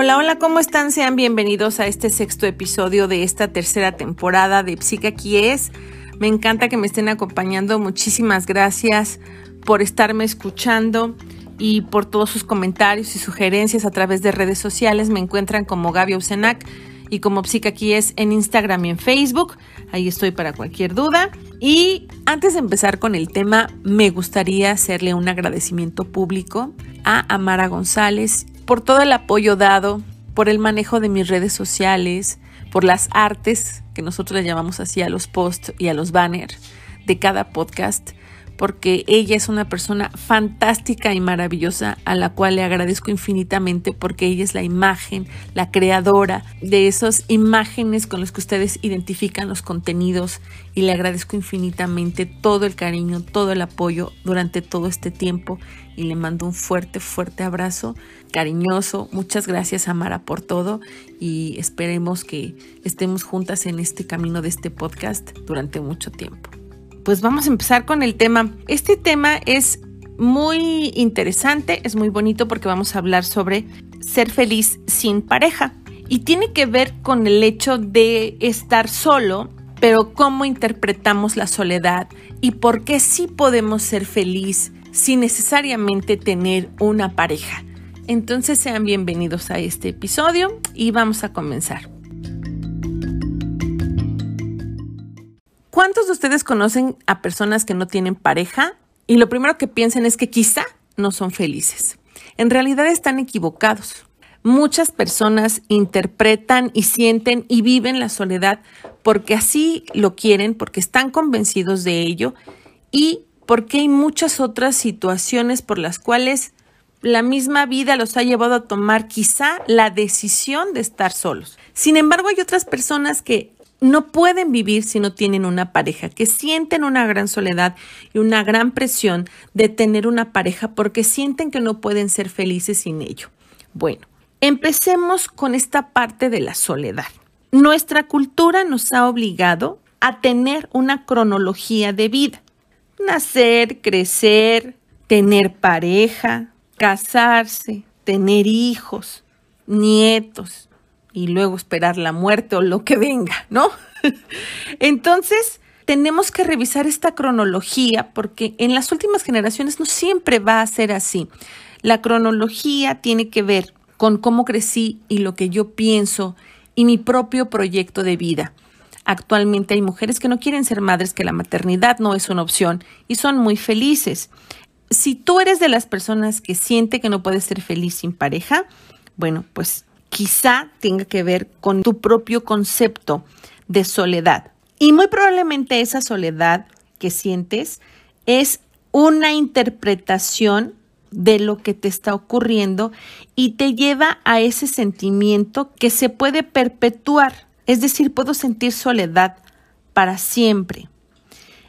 Hola, hola, ¿cómo están? Sean bienvenidos a este sexto episodio de esta tercera temporada de Psica es. Me encanta que me estén acompañando. Muchísimas gracias por estarme escuchando y por todos sus comentarios y sugerencias a través de redes sociales. Me encuentran como Gaby Usenac y como Psica es en Instagram y en Facebook. Ahí estoy para cualquier duda. Y antes de empezar con el tema, me gustaría hacerle un agradecimiento público a Amara González por todo el apoyo dado, por el manejo de mis redes sociales, por las artes que nosotros le llamamos así a los posts y a los banners de cada podcast porque ella es una persona fantástica y maravillosa a la cual le agradezco infinitamente porque ella es la imagen, la creadora de esas imágenes con las que ustedes identifican los contenidos y le agradezco infinitamente todo el cariño, todo el apoyo durante todo este tiempo y le mando un fuerte, fuerte abrazo cariñoso. Muchas gracias Amara por todo y esperemos que estemos juntas en este camino de este podcast durante mucho tiempo pues vamos a empezar con el tema. Este tema es muy interesante, es muy bonito porque vamos a hablar sobre ser feliz sin pareja y tiene que ver con el hecho de estar solo, pero cómo interpretamos la soledad y por qué sí podemos ser feliz sin necesariamente tener una pareja. Entonces sean bienvenidos a este episodio y vamos a comenzar. ¿Cuántos de ustedes conocen a personas que no tienen pareja y lo primero que piensan es que quizá no son felices? En realidad están equivocados. Muchas personas interpretan y sienten y viven la soledad porque así lo quieren, porque están convencidos de ello y porque hay muchas otras situaciones por las cuales la misma vida los ha llevado a tomar quizá la decisión de estar solos. Sin embargo, hay otras personas que no pueden vivir si no tienen una pareja, que sienten una gran soledad y una gran presión de tener una pareja porque sienten que no pueden ser felices sin ello. Bueno, empecemos con esta parte de la soledad. Nuestra cultura nos ha obligado a tener una cronología de vida. Nacer, crecer, tener pareja, casarse, tener hijos, nietos, y luego esperar la muerte o lo que venga, ¿no? Entonces, tenemos que revisar esta cronología porque en las últimas generaciones no siempre va a ser así. La cronología tiene que ver con cómo crecí y lo que yo pienso y mi propio proyecto de vida. Actualmente hay mujeres que no quieren ser madres, que la maternidad no es una opción y son muy felices. Si tú eres de las personas que siente que no puedes ser feliz sin pareja, bueno, pues quizá tenga que ver con tu propio concepto de soledad. Y muy probablemente esa soledad que sientes es una interpretación de lo que te está ocurriendo y te lleva a ese sentimiento que se puede perpetuar. Es decir, puedo sentir soledad para siempre.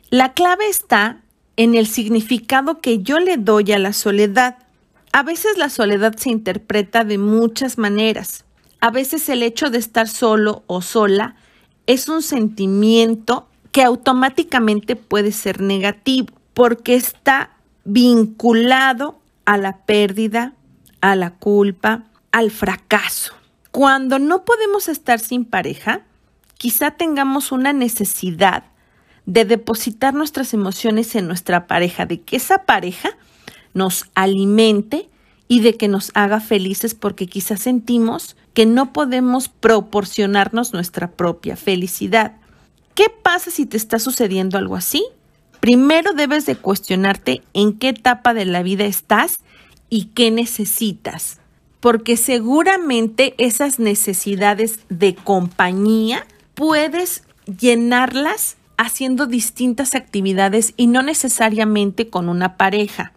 La clave está en el significado que yo le doy a la soledad. A veces la soledad se interpreta de muchas maneras. A veces el hecho de estar solo o sola es un sentimiento que automáticamente puede ser negativo porque está vinculado a la pérdida, a la culpa, al fracaso. Cuando no podemos estar sin pareja, quizá tengamos una necesidad de depositar nuestras emociones en nuestra pareja, de que esa pareja nos alimente y de que nos haga felices porque quizás sentimos que no podemos proporcionarnos nuestra propia felicidad. ¿Qué pasa si te está sucediendo algo así? Primero debes de cuestionarte en qué etapa de la vida estás y qué necesitas, porque seguramente esas necesidades de compañía puedes llenarlas haciendo distintas actividades y no necesariamente con una pareja.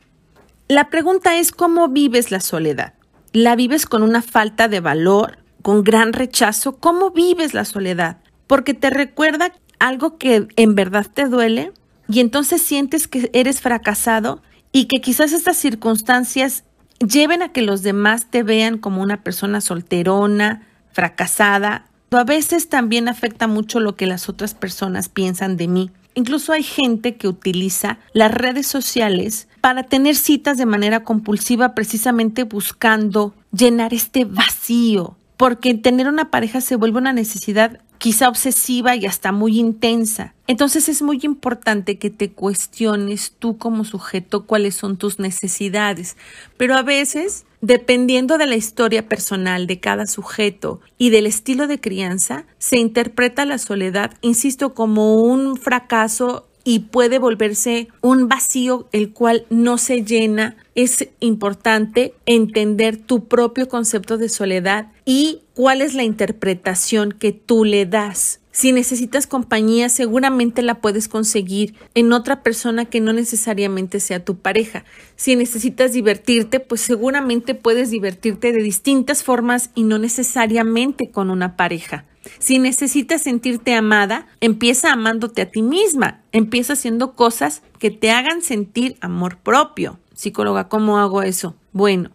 La pregunta es cómo vives la soledad. ¿La vives con una falta de valor, con gran rechazo? ¿Cómo vives la soledad? Porque te recuerda algo que en verdad te duele y entonces sientes que eres fracasado y que quizás estas circunstancias lleven a que los demás te vean como una persona solterona, fracasada. A veces también afecta mucho lo que las otras personas piensan de mí. Incluso hay gente que utiliza las redes sociales para tener citas de manera compulsiva precisamente buscando llenar este vacío, porque tener una pareja se vuelve una necesidad quizá obsesiva y hasta muy intensa. Entonces es muy importante que te cuestiones tú como sujeto cuáles son tus necesidades, pero a veces, dependiendo de la historia personal de cada sujeto y del estilo de crianza, se interpreta la soledad, insisto, como un fracaso y puede volverse un vacío el cual no se llena. Es importante entender tu propio concepto de soledad y cuál es la interpretación que tú le das. Si necesitas compañía, seguramente la puedes conseguir en otra persona que no necesariamente sea tu pareja. Si necesitas divertirte, pues seguramente puedes divertirte de distintas formas y no necesariamente con una pareja. Si necesitas sentirte amada, empieza amándote a ti misma. Empieza haciendo cosas que te hagan sentir amor propio. Psicóloga, ¿cómo hago eso? Bueno,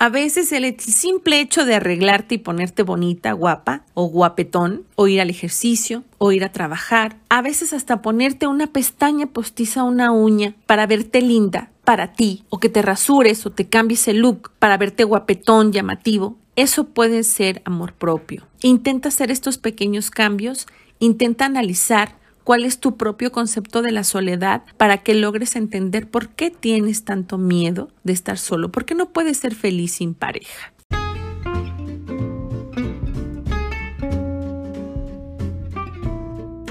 a veces el simple hecho de arreglarte y ponerte bonita, guapa o guapetón, o ir al ejercicio, o ir a trabajar, a veces hasta ponerte una pestaña postiza una uña para verte linda para ti, o que te rasures o te cambies el look para verte guapetón, llamativo, eso puede ser amor propio. Intenta hacer estos pequeños cambios, intenta analizar cuál es tu propio concepto de la soledad para que logres entender por qué tienes tanto miedo de estar solo, por qué no puedes ser feliz sin pareja.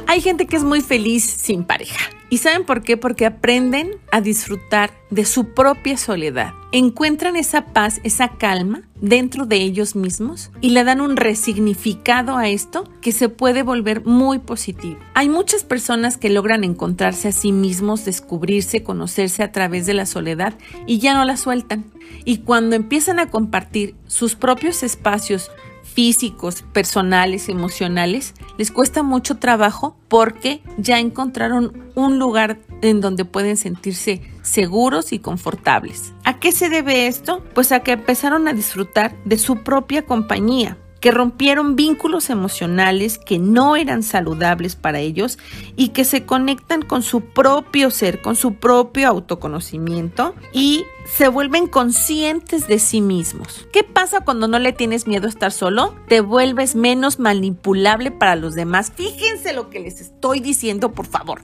Hay gente que es muy feliz sin pareja. ¿Y saben por qué? Porque aprenden a disfrutar de su propia soledad. Encuentran esa paz, esa calma dentro de ellos mismos y le dan un resignificado a esto que se puede volver muy positivo. Hay muchas personas que logran encontrarse a sí mismos, descubrirse, conocerse a través de la soledad y ya no la sueltan. Y cuando empiezan a compartir sus propios espacios, físicos, personales, emocionales, les cuesta mucho trabajo porque ya encontraron un lugar en donde pueden sentirse seguros y confortables. ¿A qué se debe esto? Pues a que empezaron a disfrutar de su propia compañía, que rompieron vínculos emocionales que no eran saludables para ellos y que se conectan con su propio ser, con su propio autoconocimiento y se vuelven conscientes de sí mismos. ¿Qué pasa cuando no le tienes miedo a estar solo? Te vuelves menos manipulable para los demás. Fíjense lo que les estoy diciendo, por favor.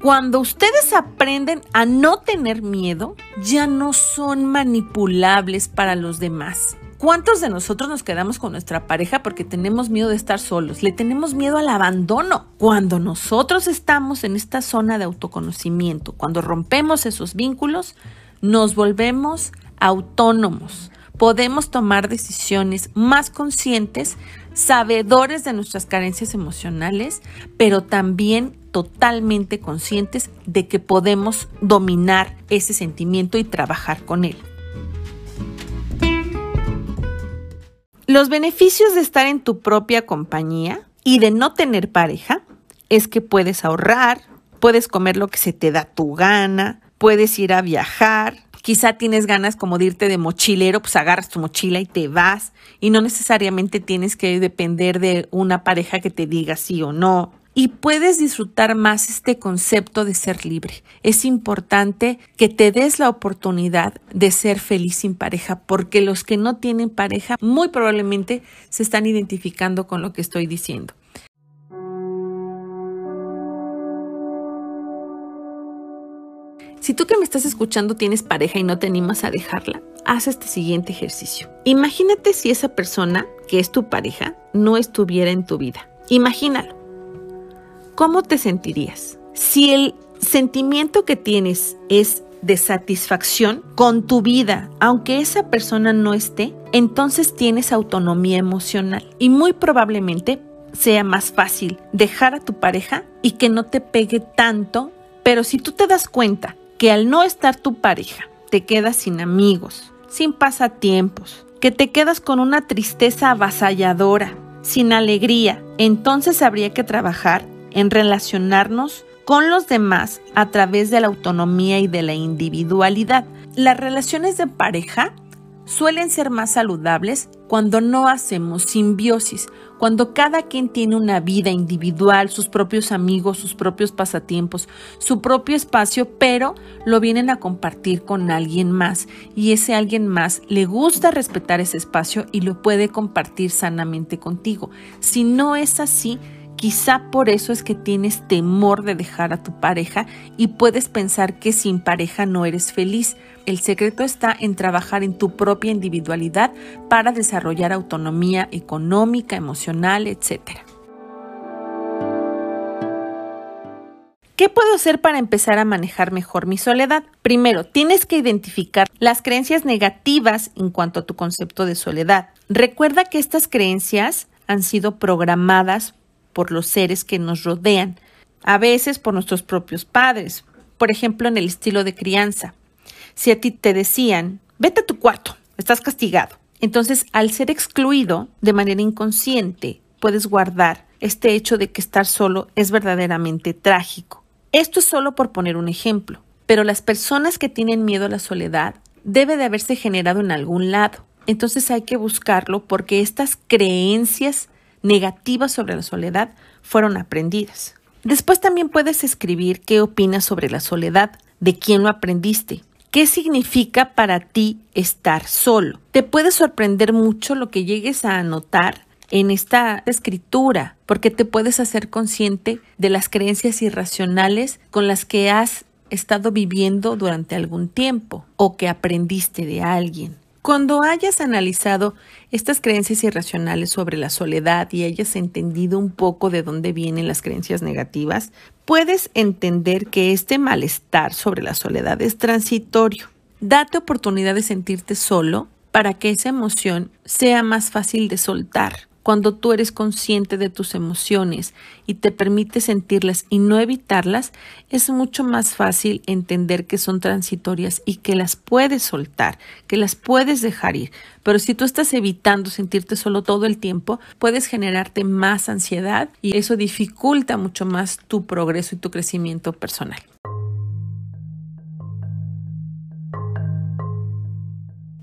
Cuando ustedes aprenden a no tener miedo, ya no son manipulables para los demás. ¿Cuántos de nosotros nos quedamos con nuestra pareja porque tenemos miedo de estar solos? Le tenemos miedo al abandono. Cuando nosotros estamos en esta zona de autoconocimiento, cuando rompemos esos vínculos, nos volvemos autónomos. Podemos tomar decisiones más conscientes, sabedores de nuestras carencias emocionales, pero también totalmente conscientes de que podemos dominar ese sentimiento y trabajar con él. Los beneficios de estar en tu propia compañía y de no tener pareja es que puedes ahorrar, puedes comer lo que se te da tu gana, puedes ir a viajar, quizá tienes ganas como de irte de mochilero, pues agarras tu mochila y te vas y no necesariamente tienes que depender de una pareja que te diga sí o no y puedes disfrutar más este concepto de ser libre. Es importante que te des la oportunidad de ser feliz sin pareja, porque los que no tienen pareja muy probablemente se están identificando con lo que estoy diciendo. Si tú que me estás escuchando tienes pareja y no te animas a dejarla, haz este siguiente ejercicio. Imagínate si esa persona, que es tu pareja, no estuviera en tu vida. Imagínalo. ¿Cómo te sentirías? Si el sentimiento que tienes es de satisfacción con tu vida, aunque esa persona no esté, entonces tienes autonomía emocional y muy probablemente sea más fácil dejar a tu pareja y que no te pegue tanto, pero si tú te das cuenta que al no estar tu pareja, te quedas sin amigos, sin pasatiempos, que te quedas con una tristeza avasalladora, sin alegría, entonces habría que trabajar en relacionarnos con los demás a través de la autonomía y de la individualidad. Las relaciones de pareja suelen ser más saludables cuando no hacemos simbiosis, cuando cada quien tiene una vida individual, sus propios amigos, sus propios pasatiempos, su propio espacio, pero lo vienen a compartir con alguien más y ese alguien más le gusta respetar ese espacio y lo puede compartir sanamente contigo. Si no es así, Quizá por eso es que tienes temor de dejar a tu pareja y puedes pensar que sin pareja no eres feliz. El secreto está en trabajar en tu propia individualidad para desarrollar autonomía económica, emocional, etc. ¿Qué puedo hacer para empezar a manejar mejor mi soledad? Primero, tienes que identificar las creencias negativas en cuanto a tu concepto de soledad. Recuerda que estas creencias han sido programadas por los seres que nos rodean, a veces por nuestros propios padres, por ejemplo en el estilo de crianza. Si a ti te decían, vete a tu cuarto, estás castigado. Entonces, al ser excluido de manera inconsciente, puedes guardar este hecho de que estar solo es verdaderamente trágico. Esto es solo por poner un ejemplo, pero las personas que tienen miedo a la soledad debe de haberse generado en algún lado. Entonces hay que buscarlo porque estas creencias negativas sobre la soledad fueron aprendidas. Después también puedes escribir qué opinas sobre la soledad, de quién lo aprendiste, qué significa para ti estar solo. Te puede sorprender mucho lo que llegues a anotar en esta escritura, porque te puedes hacer consciente de las creencias irracionales con las que has estado viviendo durante algún tiempo o que aprendiste de alguien. Cuando hayas analizado estas creencias irracionales sobre la soledad y hayas entendido un poco de dónde vienen las creencias negativas, puedes entender que este malestar sobre la soledad es transitorio. Date oportunidad de sentirte solo para que esa emoción sea más fácil de soltar. Cuando tú eres consciente de tus emociones y te permite sentirlas y no evitarlas, es mucho más fácil entender que son transitorias y que las puedes soltar, que las puedes dejar ir. Pero si tú estás evitando sentirte solo todo el tiempo, puedes generarte más ansiedad y eso dificulta mucho más tu progreso y tu crecimiento personal.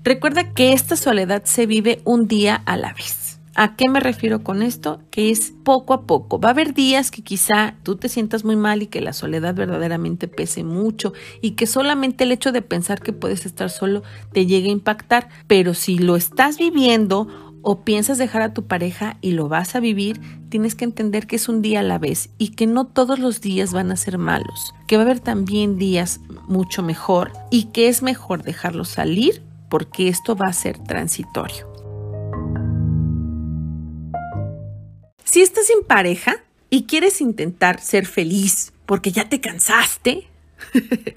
Recuerda que esta soledad se vive un día a la vez. ¿A qué me refiero con esto? Que es poco a poco. Va a haber días que quizá tú te sientas muy mal y que la soledad verdaderamente pese mucho y que solamente el hecho de pensar que puedes estar solo te llegue a impactar. Pero si lo estás viviendo o piensas dejar a tu pareja y lo vas a vivir, tienes que entender que es un día a la vez y que no todos los días van a ser malos, que va a haber también días mucho mejor y que es mejor dejarlo salir porque esto va a ser transitorio. Si estás sin pareja y quieres intentar ser feliz porque ya te cansaste,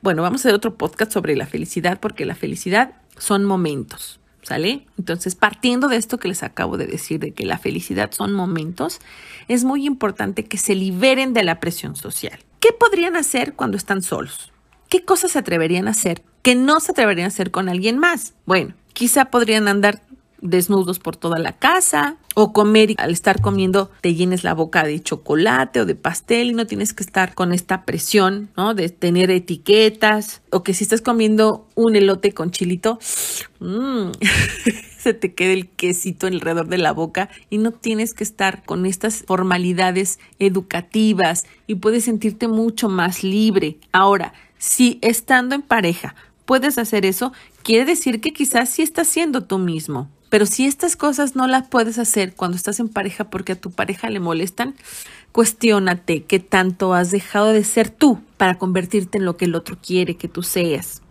bueno, vamos a hacer otro podcast sobre la felicidad porque la felicidad son momentos, ¿sale? Entonces, partiendo de esto que les acabo de decir, de que la felicidad son momentos, es muy importante que se liberen de la presión social. ¿Qué podrían hacer cuando están solos? ¿Qué cosas se atreverían a hacer que no se atreverían a hacer con alguien más? Bueno, quizá podrían andar desnudos por toda la casa o comer y al estar comiendo te llenes la boca de chocolate o de pastel y no tienes que estar con esta presión, ¿no? De tener etiquetas o que si estás comiendo un elote con chilito, mmm, se te quede el quesito alrededor de la boca y no tienes que estar con estas formalidades educativas y puedes sentirte mucho más libre. Ahora, si estando en pareja puedes hacer eso, quiere decir que quizás sí estás siendo tú mismo. Pero si estas cosas no las puedes hacer cuando estás en pareja porque a tu pareja le molestan, cuestiónate qué tanto has dejado de ser tú para convertirte en lo que el otro quiere que tú seas.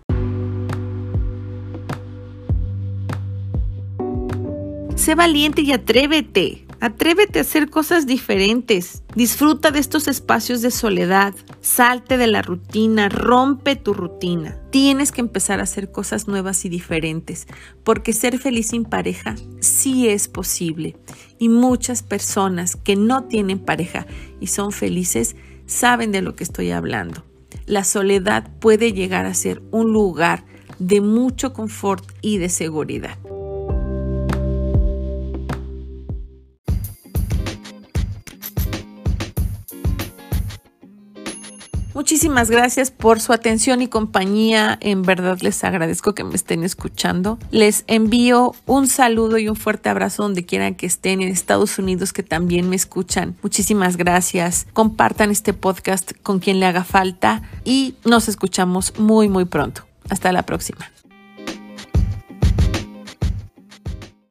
Sé valiente y atrévete. Atrévete a hacer cosas diferentes. Disfruta de estos espacios de soledad. Salte de la rutina, rompe tu rutina. Tienes que empezar a hacer cosas nuevas y diferentes, porque ser feliz sin pareja sí es posible. Y muchas personas que no tienen pareja y son felices saben de lo que estoy hablando. La soledad puede llegar a ser un lugar de mucho confort y de seguridad. Muchísimas gracias por su atención y compañía. En verdad les agradezco que me estén escuchando. Les envío un saludo y un fuerte abrazo donde quieran que estén en Estados Unidos que también me escuchan. Muchísimas gracias. Compartan este podcast con quien le haga falta y nos escuchamos muy muy pronto. Hasta la próxima.